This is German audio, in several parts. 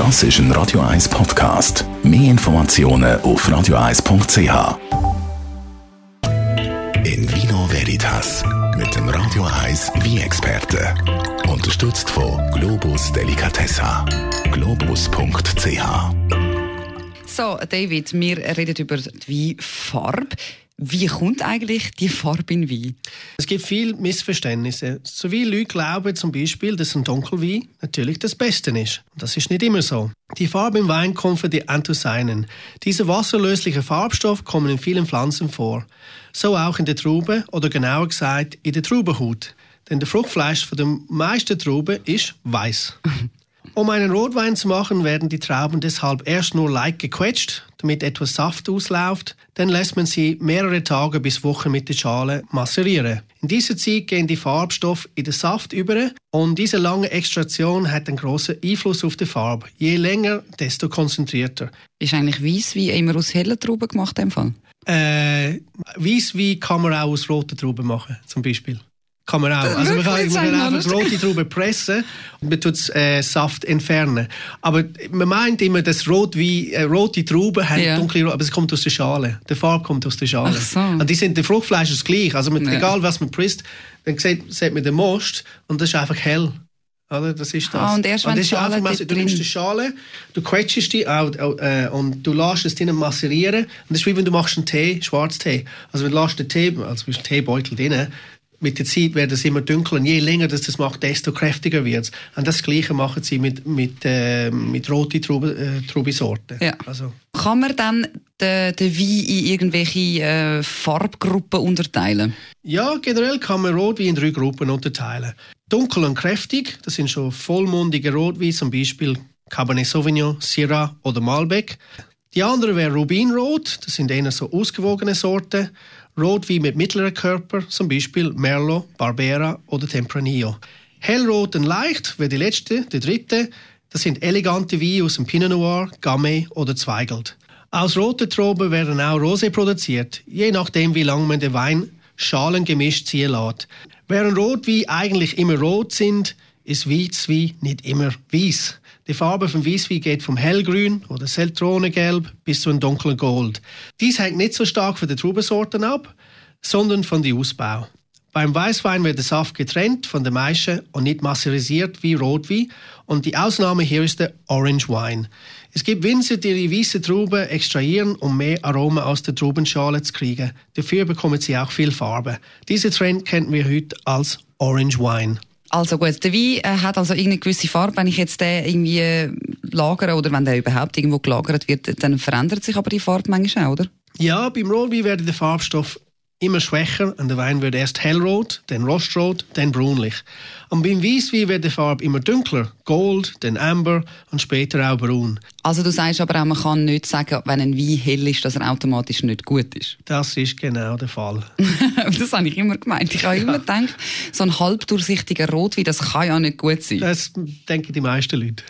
Das ist ein Radio 1 Podcast. Mehr Informationen auf radio1.ch. In Vino Veritas mit dem Radio 1 Wie-Experte. Unterstützt von Globus Delicatessa. Globus.ch. So, David, wir reden über die Weinfarbe. Wie kommt eigentlich die Farbe in Wein? Es gibt viele Missverständnisse. So viele Leute glauben zum Beispiel, dass ein Dunkelwein natürlich das Beste ist. Das ist nicht immer so. Die Farbe im Wein kommt von den Anthocynen. Diese wasserlöslichen Farbstoffe kommen in vielen Pflanzen vor. So auch in der Traube oder genauer gesagt in der Traubenhaut. Denn der Fruchtfleisch von den meisten Trauben ist weiß. Um einen Rotwein zu machen, werden die Trauben deshalb erst nur leicht gequetscht, damit etwas Saft ausläuft. Dann lässt man sie mehrere Tage bis Wochen mit der Schale masserieren. In dieser Zeit gehen die Farbstoffe in den Saft über und diese lange Extraktion hat einen großen Einfluss auf die Farbe. Je länger, desto konzentrierter. Ist eigentlich Weisswein immer aus hellen Trauben gemacht dem Fall? Äh, Weisswein kann man auch aus roten Trauben machen, zum Beispiel. Kann man auch. Also man kann, man kann einfach rote Trauben pressen und man tut äh, Saft entfernen. Aber man meint immer, dass Rotwein, äh, rote Trauben haben Ja. dunkle aber es kommt aus der Schale. Der Farbe kommt aus der Schale. So. Und die sind, der Fruchtfleisch ist gleich. Also mit, Ja. egal was man presst, dann sieht, sieht man den Most und das ist einfach hell. Oder? Das ist das. Ah, und erst wenn das ist einfach, Schale mass- dort du nimmst die Schale, du quetschst die auch, äh, und du lässt es drinnen masserieren. Und das ist wie wenn du machst einen Tee, Schwarztee. Also wenn du lässt den Tee, also du Teebeutel drin, mit der Zeit wird es immer dunkler und je länger das das macht, desto kräftiger wird es. Und das Gleiche machen sie mit, mit, äh, mit roten Traube, äh, Traubensorten. Ja. Also, Kann man dann den, den Wein in irgendwelche äh, Farbgruppen unterteilen? Ja, generell kann man Rotwein in drei Gruppen unterteilen. Dunkel und kräftig, das sind schon vollmundige Rotwein, zum Beispiel Cabernet Sauvignon, Syrah oder Malbec. Die andere wäre Rubinrot, das sind eher so ausgewogene Sorten. Rotwein mit mittlerem Körper, zum Beispiel Merlot, Barbera oder Tempranillo. Hellrot und leicht wäre die letzte, die dritte. Das sind elegante Weine aus dem Pinot Noir, Gamay oder Zweigelt. Aus roten Trauben werden auch Rosé produziert, je nachdem wie lange man den Wein schalengemischt ziehen lässt. Während Rotwein eigentlich immer rot sind, ist Weißwein nicht immer weiß. Die Farbe vom Weißwein geht vom hellgrün oder Seltronengelb bis zu einem dunklen Gold. Dies hängt nicht so stark von den Traubensorten ab, sondern von dem Ausbau. Beim Weißwein wird der Saft getrennt von der Maische und nicht masserisiert wie Rotwein. Und die Ausnahme hier ist der Orange Wine. Es gibt Winzer, die die weiße Trauben extrahieren, um mehr Aroma aus der Traubenschale zu kriegen. Dafür bekommen sie auch viel Farbe. Diesen Trend kennen wir heute als Orange Wine. Also gut, der Wein äh, hat also irgendeine gewisse Farbe. Wenn ich jetzt den irgendwie äh, lagere oder wenn der überhaupt irgendwo gelagert wird, dann verändert sich aber die Farbe manchmal auch, oder? Ja, beim Rotwein wird der Farbstoff immer schwächer und der Wein wird erst hellrot, dann rostrot, dann brunlich. Und beim Weißwein wird die Farbe immer dunkler, gold, dann amber und später auch braun. Also du sagst aber auch, man kann nicht sagen, wenn ein Wein hell ist, dass er automatisch nicht gut ist. Das ist genau der Fall. das habe ich immer gemeint. Ich habe immer gedacht, so ein halbdurchsichtiger Rotwein, das kann ja nicht gut sein. Das denken die meisten Leute.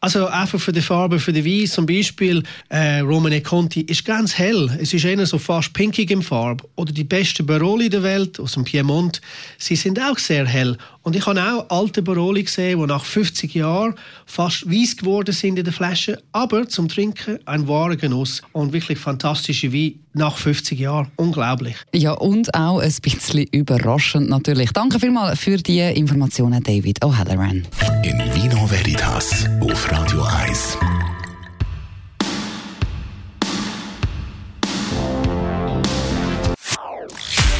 Also einfach für die Farbe, für den Wein zum Beispiel, äh, Romane Conti ist ganz hell. Es ist eher so fast pinkig im Farb. Oder die besten Baroli der Welt aus dem Piemont, sie sind auch sehr hell. Und ich habe auch alte Baroli gesehen, die nach 50 Jahren fast weiß geworden sind in der Flasche, aber zum Trinken ein wahrer Genuss und wirklich fantastische Wein nach 50 Jahren. Unglaublich. Ja, und auch ein bisschen überraschend natürlich. Danke vielmals für die Informationen, David O'Halloran. In Vino Veritas auf Radio 1.